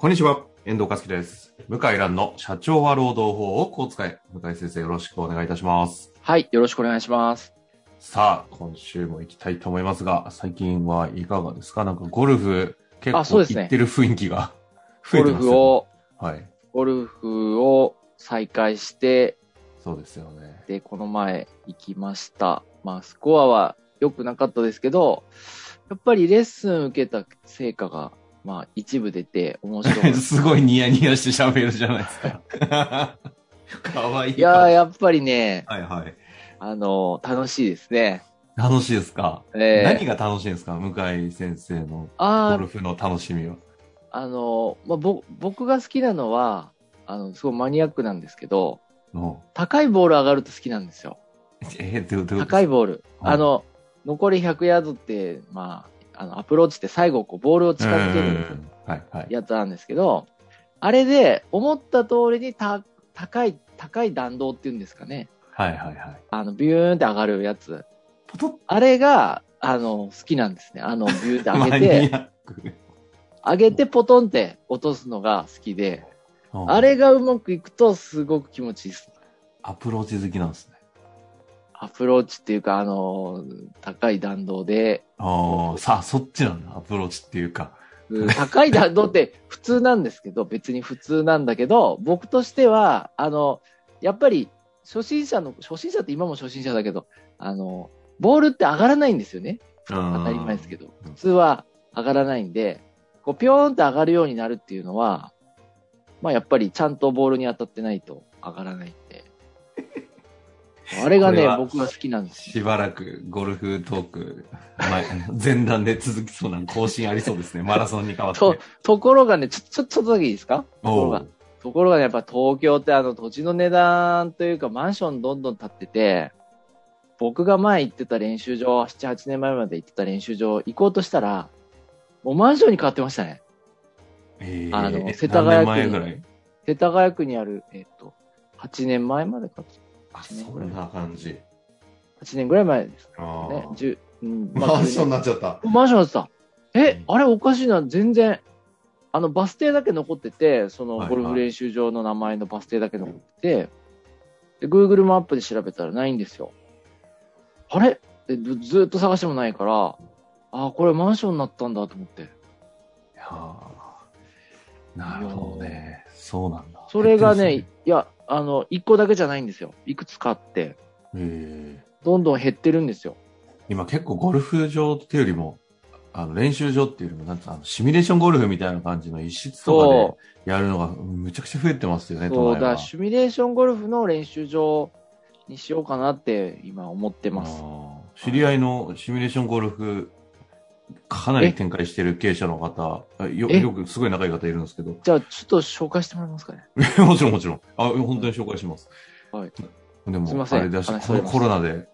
こんにちは、遠藤和樹です。向井蘭の社長は労働法をこう使え。向井先生よろしくお願いいたします。はい、よろしくお願いします。さあ、今週も行きたいと思いますが、最近はいかがですか？なんかゴルフ結構行ってる雰囲気が 増えゴルてますよね。フを、はい。ゴルフを再開して、そうですよね。で、この前行きました。まあ、スコアは良くなかったですけど、やっぱりレッスン受けた成果が、まあ、一部出て面白い。すごいニヤニヤして喋るじゃないですか。かわいい。いやー、やっぱりね、はいはい。あの楽しいですね。楽しいですか、えー何が楽しいんですか？向井先生のゴルフの楽しみは。あのまあ、ぼ僕が好きなのは、あの、すごいマニアックなんですけど、の高いボール上がると好きなんですよ。えー、どうどう高いボール。はいあの、残り100ヤードって、まあ、あの、アプローチって最後、こう、ボールを近づける。やつなんですけど、あれで、思った通りにた、高い、高い弾道っていうんですかね。はいはいはい。あの、ビューンって上がるやつ。ポトッあれが、あの、好きなんですね。あの、ビューンって上げマて、上げてポトンって落とすのが好きで、うんあれがうまくいくとすごく気持ちいいです。アプローチ好きなんですね。アプローチっていうか、あの、高い弾道で、ああ、さあ、そっちなんだ。アプローチっていうか。うん高い弾道って普通なんですけど、別に普通なんだけど、僕としては、あの、やっぱり、初心者の、初心者って今も初心者だけど、あの、ボールって上がらないんですよね。当当たり前ですけど。うん普通は上がらないんで、こう、ぴょーんって上がるようになるっていうのは、まあやっぱりちゃんとボールに当たってないと上がらない。あれがね僕が好きなんですよ。しばらくゴルフトーク、前 前段で続きそうな更新ありそうですね。マラソンに変わって。と、ところがね、ちょ、ちょ、ちょっとだけいいですか？ところが。ところがね、やっぱ東京ってあの土地の値段というかマンションどんどん建ってて、僕が前行ってた練習場、7、8年前まで行ってた練習場行こうとしたら、もうマンションに変わってましたね。えーあのえ世田谷区に世田谷区にある、えっ、と、8年前までか、あ、そんな感じ。8年ぐらい前ですね。ー10うん、マンションにななっちゃった。マンションだった。えうん、あれおかしいな、全然。あの、バス停だけ残ってて、そのはいゴルフ練習場の名前のバス停だけ残ってて、で、Google マップで調べたらないんですよ。あれ？でずずっと探してもないから、ああ、これマンションになったんだと思って。いやーなるほどね。そうなんだ。それがね、いや、あの、1個だけじゃないんですよ。いくつかあって、どんどん減ってるんですよ。今結構ゴルフ場っていうよりも、あの練習場っていうよりも、なんあのシミュレーションゴルフみたいな感じの一室とかそでやるのがむちゃくちゃ増えてますよね、う。そう、だシミュレーションゴルフの練習場にしようかなって今思ってます。知り合いのシミュレーションゴルフ、かなり展開してる経営者の方、あよえ？よくすごい仲いい方いるんですけど、じゃあ、ちょっと紹介してもらえますかね？もちろんもちろん。あ、本当に紹介します。はい。でも、すいませんあれだし、話このコロナで、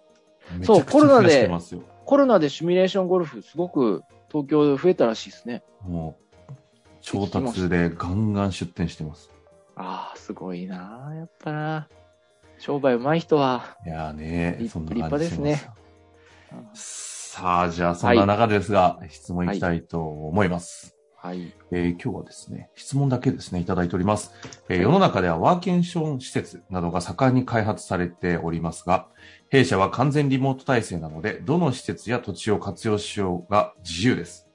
そうゃくちゃ増やしてますよ。コロナでシミュレーションゴルフ、すごく東京で増えたらしいですね。もう、調達でガンガン出店してます。ああ、すごいなやっぱな商売上手い人は。いやーね、立そんな感じしますよ立派さあ、じゃあそんな中ですが、質問いきたいと思います。はい。えー今日はですね、質問だけですね、いただいております。えー世の中ではワーケーション施設などが盛んに開発されておりますが、弊社は完全リモート体制なので、どの施設や土地を活用しようが自由です。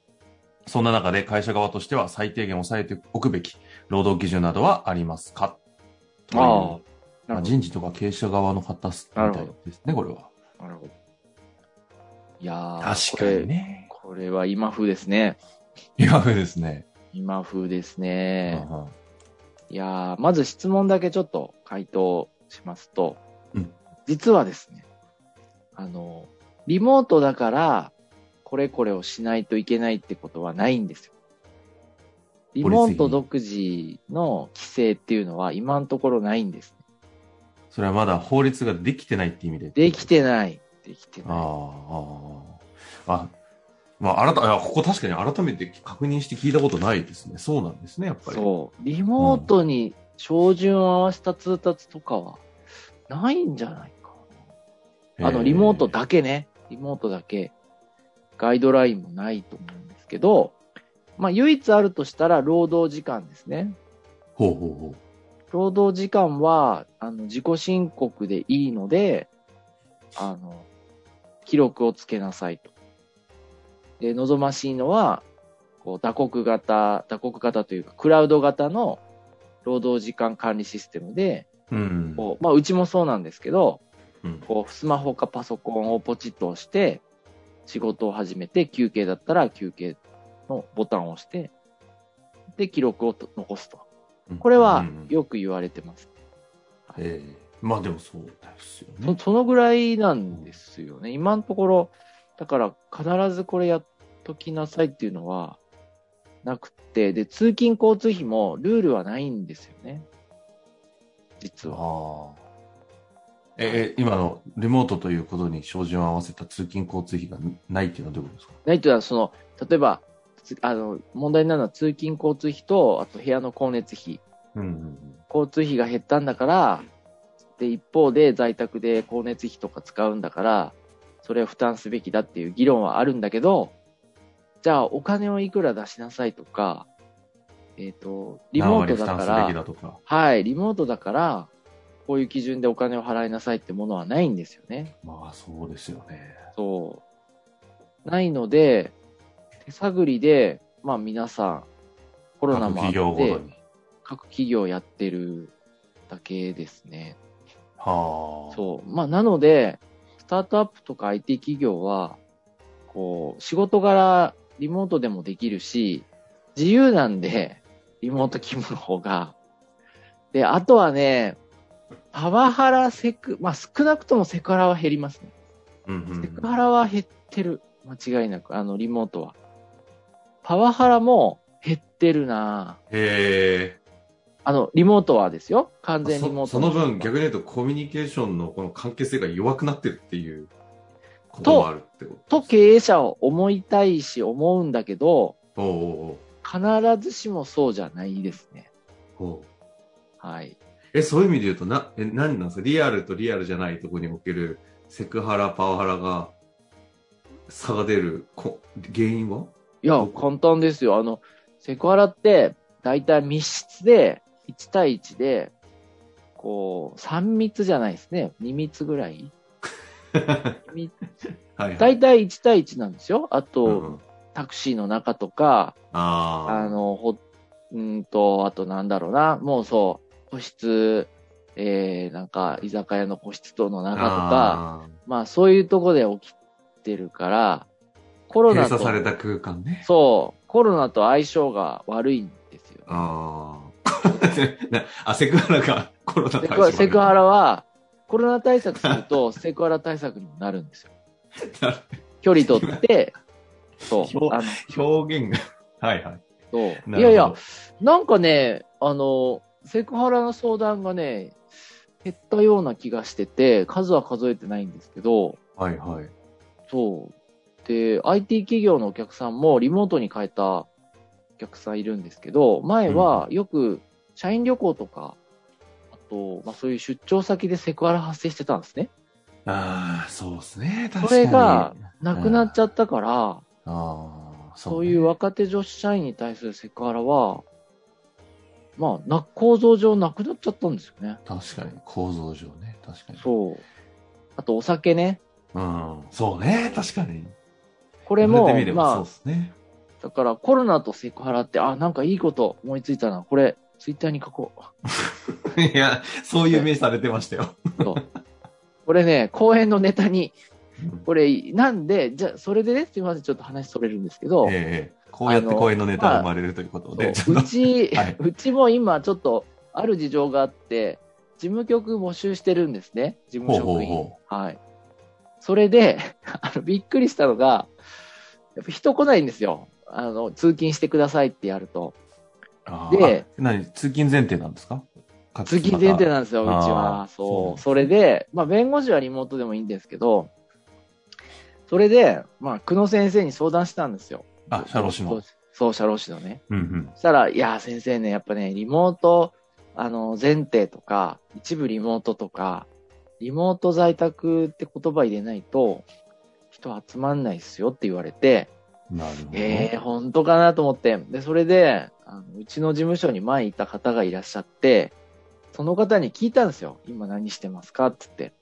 そんな中で会社側としては最低限抑えておくべき労働基準などはありますか？ああ、まあ。人事とか経営者側の方みたいですね、これは。なるほど。いやー確かにね。これ。これは今風ですね。今風ですね。今風ですね。うんうんいやーまず質問だけちょっと回答しますと、うん実はですね、あの、リモートだから、これこれをしないといけないってことはないんですよ。リモート独自の規制っていうのは今のところないんです。それはまだ法律ができてないって意味で。できてない。できてない。ああ、ああ。あ、まあ、改、ここ確かに改めて確認して聞いたことないですね。そうなんですね、やっぱり。そう。リモートに照準を合わせた通達とかはないんじゃないかな。あの、リモートだけね。リモートだけ。ガイドラインもないと思うんですけど、まあ、唯一あるとしたら労働時間ですね。ほうほうほう。労働時間は、あの、自己申告でいいので、あの、記録をつけなさいと。で、望ましいのは、こう、打刻型、打刻型というか、クラウド型の労働時間管理システムで、うん。こう、まあ、うちもそうなんですけど、うんこう、スマホかパソコンをポチッと押して、仕事を始めて、休憩だったら休憩のボタンを押して、で、記録をと残すと。これはうんよく言われてます。ええまあでもそうですよそね。そのぐらいなんですよね。今のところ、だから必ずこれやっときなさいっていうのはなくて、で、通勤交通費もルールはないんですよね。実は。え、え今のリモートということに照準を合わせた通勤交通費がないっていうのはどういうことですか？ないというのは、その、例えば、つあの、問題なのは通勤交通費と、あと部屋の光熱費。うんうん交通費が減ったんだから、で、一方で在宅で光熱費とか使うんだから、それを負担すべきだっていう議論はあるんだけど、じゃあお金をいくら出しなさいとか、えっ、と、リモートだから。はい、リモートだから、こういう基準でお金を払いなさいってものはないんですよね。まあそうですよね。そう。ないので、手探りで、まあ皆さん、コロナもあっ各企業ごとて、に。各企業やってるだけですね。はあ。そう。まあ、なので、スタートアップとか IT 企業は、こう、仕事柄、リモートでもできるし、自由なんで、リモート勤務の方が。で、あとはね、パワハラセク、まあ、少なくともセクハラは減りますね。うんうんうんセクハラは減ってる。間違いなく、あの、リモートは。パワハラも減ってるなへえ。あの、リモートはですよ。完全リモートそその分逆に言うとコミュニケーションのこの関係性が弱くなってるっていうこともあるってことと経営者を思いたいし思うんだけど、おうおう必ずしもそうじゃないですね。はい。え、そういう意味で言うと、な、え、何なんですか？リアルとリアルじゃないところにおけるセクハラ、パワハラが差が出るこ原因は？いや、簡単ですよ。あの、セクハラって、だいたい密室で、1対1で、こう、3密じゃないですね。2密ぐらい。い、はい。だいたい1対1なんですよ。あと、うんうんタクシーの中とか、ああ。あの、ほ、うんと、あとなんだろうな、もうそう、個室、えー、なんか、居酒屋の個室等の中とか、あまあそういうとこで起きてるから、コロー、ナと閉鎖、された空間ね。そう、コロナと相性が悪いんですよ。あ あ。セクハラがコロナセ対象クセクハラは、コロナ対策すると、セクハラ対策にもなるんですよ。距離取って、そう、表あの、表現が。はいはい。そう。いやいや、なんかね、あの、セクハラの相談がね、減ったような気がしてて、数は数えてないんですけど、はいはい。そう。で、IT 企業のお客さんもリモートに変えたお客さんいるんですけど、前はよく社員旅行とか、あと、まあそういう出張先でセクハラ発生してたんですね。ああ、そうですね。確そかに。れが、なくなっちゃったから、ああ、そうねいう若手女子社員に対するセクハラは、まあ、な、構造上なくなっちゃったんですよね。確かに、構造上ね。確かに。そう。あと、お酒ね。うん。そうね。確かに。これもれてみれ、ばそうまですね。あ、だからコロナとセクハラって、あ、なんかいいこと思いついたな。これ、ツイッターに書こう。いや、そういう目されてましたよ。これね、公演のネタに、うんこれ、なんで、じゃあ、それでね、すみません、ちょっと話それるんですけど、ええこうやって公演のネタが生まれるということで、ちょっとそううち、はい うちも今ちょっとある事情があって、事務局募集してるんですね。事務職員。ほうほうはい。それで、あの、びっくりしたのが、やっぱ人来ないんですよ。あの、通勤してくださいってやると。であ何通勤前提なんですか？通勤前提ななんですよ、うちは。そう。それで、まあ、弁護士はリモートでもいいんですけど、それで、まあ、久野先生に相談したんですよ。あ、社労士の。そう、社労士のね。うんうん。そしたら、いや、先生ね、やっぱね、リモート、あの、前提とか、一部リモートとか、リモート在宅って言葉入れないと、人集まんないっすよって言われて、なるほど。ええ本当かなと思って。で、それで、あのうちの事務所に前いた方がいらっしゃって、その方に聞いたんですよ。今何してますかって言って。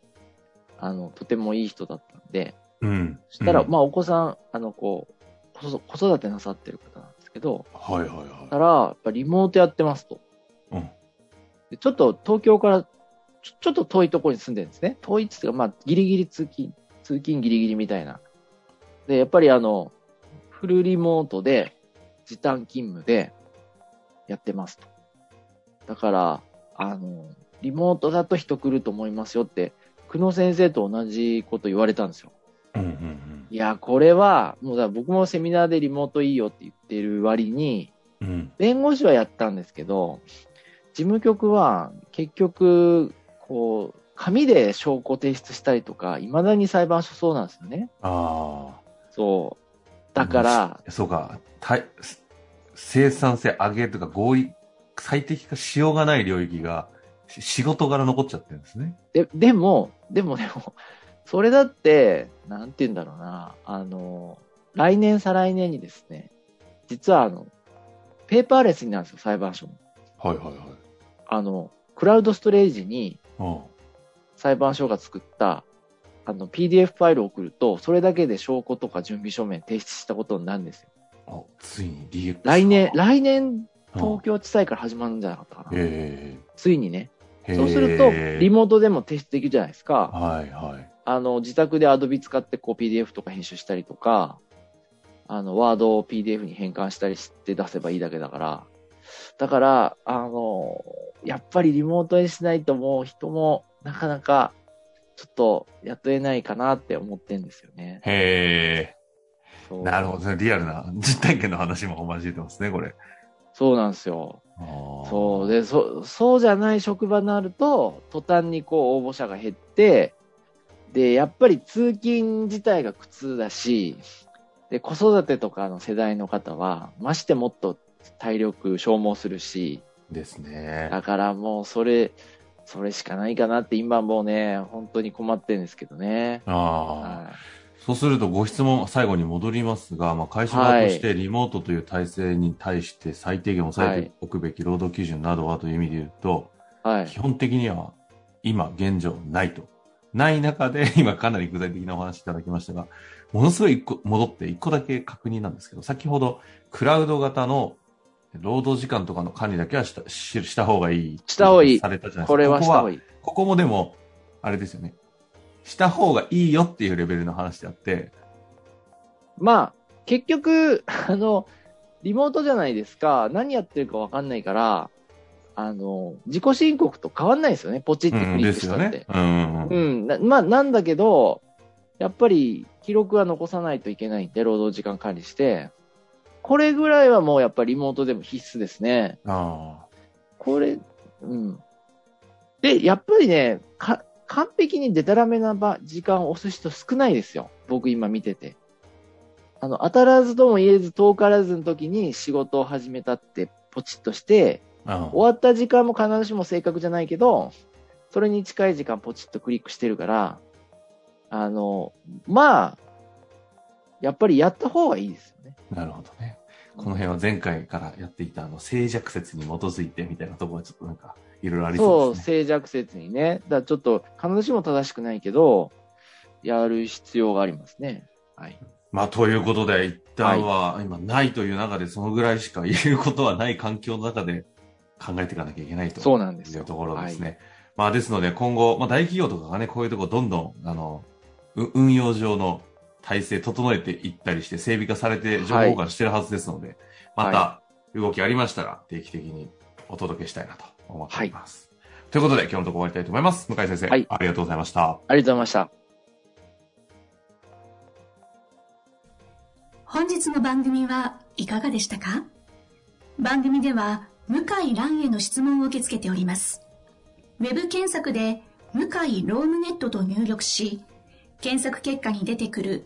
あの、とてもいい人だったんで。うん。そしたら、うんまあ、お子さん、あの、こう、子子育てなさってる方なんですけど、はいはいはたら、やっぱリモートやってますと。い。うん。でちょっと東京からちょ、ちょっと遠いところに住んでるんですね。遠いっつっていうか、まあ、ギリギリ通勤、通勤ギリギリみたいな。で、やっぱりあの、フルリモートで、時短勤務でやってますと。だから、あの、リモートだと人来ると思いますよって、久野先生と同じこと言われたんですよ。うんうんいや、これは、もうだ僕もセミナーでリモートいいよって言ってる割に、うん。うん。弁護士はやったんですけど、事務局は結局、こう、紙で証拠提出したりとか、未だに裁判所そうなんですよね。ああ。そう。だから、そうか、生産性上げとか合意、最適化しようがない領域がし仕事柄残っちゃってるんですね。で、でも、でもでも、それだって、なんて言うんだろうな、あの、来年再来年にですね、実はあの、ペーパーレスになるんですよ、裁判所も。はいはいはい。あの、クラウドストレージにうん。裁判所が作った、あの、PDF ファイルを送ると、それだけで証拠とか準備書面提出したことになるんですよ。あ、ついに DX。来年、来年、東うん京地裁から始まるんじゃなかったかな。えついにね。えそうすると、リモートでも提出できるじゃないですか。はいはい。あの、自宅で Adobe 使ってこう PDF とか編集したりとか、あの、ワードを PDF に変換したりして出せばいいだけだから。だから、あの、やっぱりリモートにしないともう人もなかなかちょっと雇えないかなって思ってんですよね。へえ。なるほどね。リアルな実体験の話も交えてますね、これ。そうなんですよ。そう。で、そ、そうじゃない職場になると、途端にこう応募者が減って、で、やっぱり通勤自体が苦痛だし、で、子育てとかの世代の方は、ましてもっと体力消耗するし、ですね。だからもうそれ、それしかないかなって今もうね、本当に困ってるんですけどね。ああ。はそうするとご質問最後に戻りますが、まあ、会社側としてリモートという体制に対して最低限抑えておくべき労働基準などはという意味で言うと、い。はい。基本的には今現状ないと。ない中で 今かなり具体的なお話いただきましたが、ものすごい一個戻って一個だけ確認なんですけど、先ほどクラウド型の労働時間とかの管理だけはしたしした方がいい。した方がいいされたじゃないですか。これはした方がいい。ここもでも、あれですよね。した方がいいよっていうレベルの話であって、まあ、結局、あの、リモートじゃないですか。何やってるかわかんないから、あの、自己申告と変わんないですよね。ポチってクうん、リッですよクしたって。ね。うんうんううん。まあ、なんだけど、やっぱり記録は残さないといけないんで、労働時間管理して。これぐらいはもうやっぱりリモートでも必須ですね。あこれ、うん。で、やっぱりね、か、完璧にデタラメな場時間を押す人少ないですよ。僕今見てて。あの、当たらずとも言えず遠からずの時に仕事を始めたってポチッとして、あ。終わった時間も必ずしも正確じゃないけど、それに近い時間ポチッとクリックしてるから、あの、まあ、やっぱりやった方がいいですよね。なるほどね。この辺は前回からやっていたあの静寂説に基づいてみたいなところはちょっとなんかいろいろありそ、そううですね。静寂説にね。だちょっと必ずしも正しくないけど、やる必要がありますね。はい。まあということで一旦は今ないという中でそのぐらいしか言うことはない環境の中で考えていかなきゃいけないと。そうなんですよ。いうところですね。はいまあですので今後、まあ大企業とかがね、こういうところどんどん、あの、う運用上の体制整えていったりして整備化されて情報交換してるはずですので、また動きありましたら定期的にお届けしたいなと思っています。ということで今日のところ終わりたいと思います。向井先生、はいありがとうございました。ありがとうございました。本日の番組はいかがでしたか？番組では向井蘭への質問を受け付けております。ウェブ検索で向井ロームネットと入力し、検索結果に出てくる